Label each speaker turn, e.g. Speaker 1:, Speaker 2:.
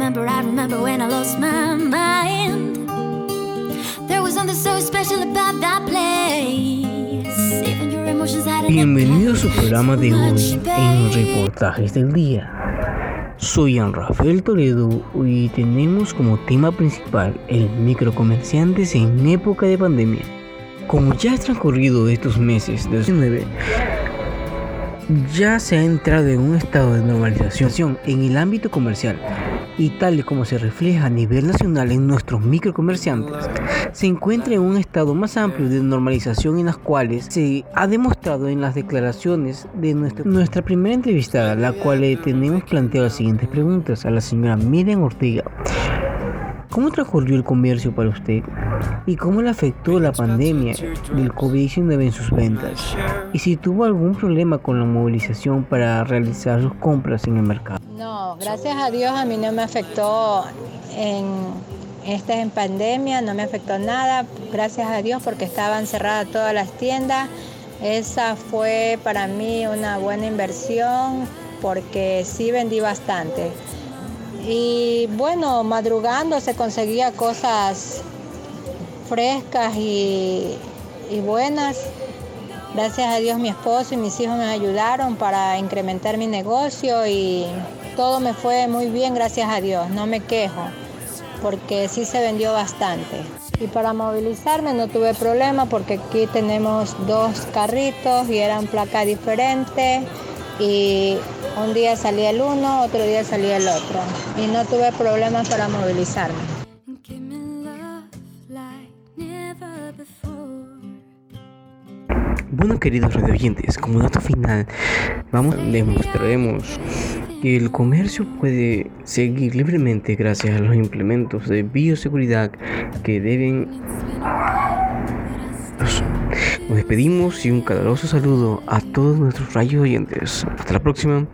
Speaker 1: remember, Bienvenido a su programa de hoy en Reportajes del Día. Soy Ian Rafael Toledo y tenemos como tema principal el microcomerciantes en época de pandemia. Como ya ha transcurrido estos meses de 2019, ya se ha entrado en un estado de normalización en el ámbito comercial, y tal y como se refleja a nivel nacional en nuestros microcomerciantes, se encuentra en un estado más amplio de normalización en las cuales se ha demostrado en las declaraciones de nuestra, nuestra primera entrevistada, la cual le tenemos planteado las siguientes preguntas a la señora Miriam Ortega. ¿Cómo transcurrió el comercio para usted? ¿Y cómo le afectó la pandemia del COVID-19 en sus ventas? ¿Y si tuvo algún problema con la movilización para realizar sus compras en el mercado?
Speaker 2: No, gracias a Dios a mí no me afectó en esta en pandemia, no me afectó nada, gracias a Dios porque estaban cerradas todas las tiendas. Esa fue para mí una buena inversión porque sí vendí bastante. Y bueno, madrugando se conseguía cosas frescas y, buenas. Gracias a Dios mi esposo y mis hijos me ayudaron para incrementar mi negocio y todo me fue muy bien, gracias a Dios, no me quejo, porque sí se vendió bastante. Y para movilizarme no tuve problema porque aquí tenemos dos carritos y eran placas diferentes y un día salía el uno, otro día salía el otro y no tuve problemas para movilizarme.
Speaker 1: Bueno, queridos radioyentes, como dato final, vamos demostraremos que el comercio puede seguir libremente gracias a los implementos de bioseguridad que deben nos despedimos y un caluroso saludo a todos nuestros rayos oyentes. Hasta la próxima.